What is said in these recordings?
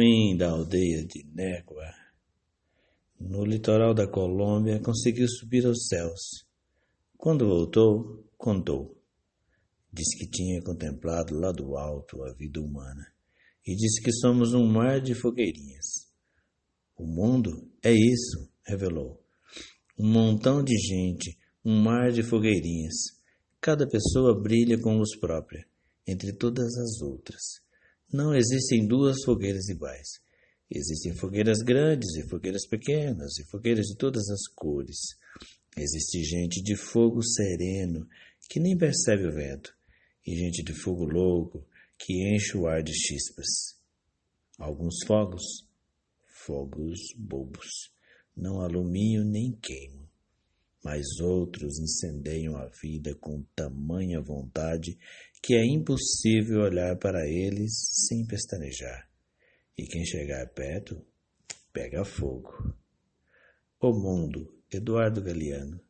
homem da aldeia de Négua, no litoral da Colômbia, conseguiu subir aos céus. Quando voltou, contou. Disse que tinha contemplado lá do alto a vida humana e disse que somos um mar de fogueirinhas. O mundo é isso, revelou. Um montão de gente, um mar de fogueirinhas. Cada pessoa brilha com luz própria, entre todas as outras. Não existem duas fogueiras iguais. Existem fogueiras grandes e fogueiras pequenas, e fogueiras de todas as cores. Existe gente de fogo sereno, que nem percebe o vento, e gente de fogo louco, que enche o ar de chispas. Alguns fogos, fogos bobos, não alumiam nem queimam, mas outros incendeiam a vida com tamanha vontade que é impossível olhar para eles sem pestanejar. E quem chegar perto, pega fogo. O Mundo, Eduardo Galeano.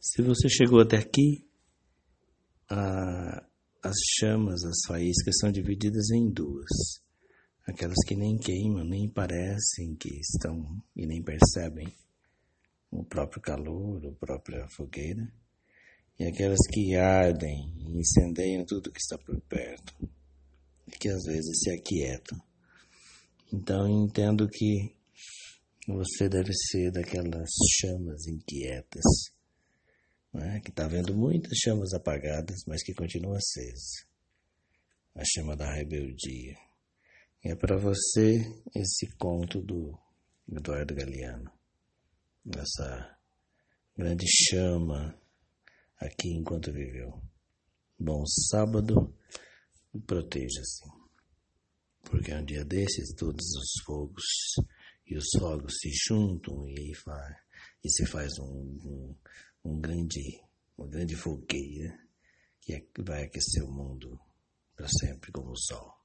Se você chegou até aqui, a, as chamas, as faíscas são divididas em duas. Aquelas que nem queimam, nem parecem que estão e nem percebem o próprio calor, a própria fogueira, e aquelas que ardem e incendeiam tudo que está por perto, e que às vezes se aquietam. Então entendo que você deve ser daquelas chamas inquietas né, que está vendo muitas chamas apagadas, mas que continua acesa. A chama da rebeldia. E é para você esse conto do Eduardo Galeano. Essa grande chama aqui enquanto viveu. Bom sábado, proteja-se. Porque um dia desses, todos os fogos e os fogos se juntam e, e se faz um, um um grande, uma grande fogueira que é, vai aquecer o mundo para sempre como o sol.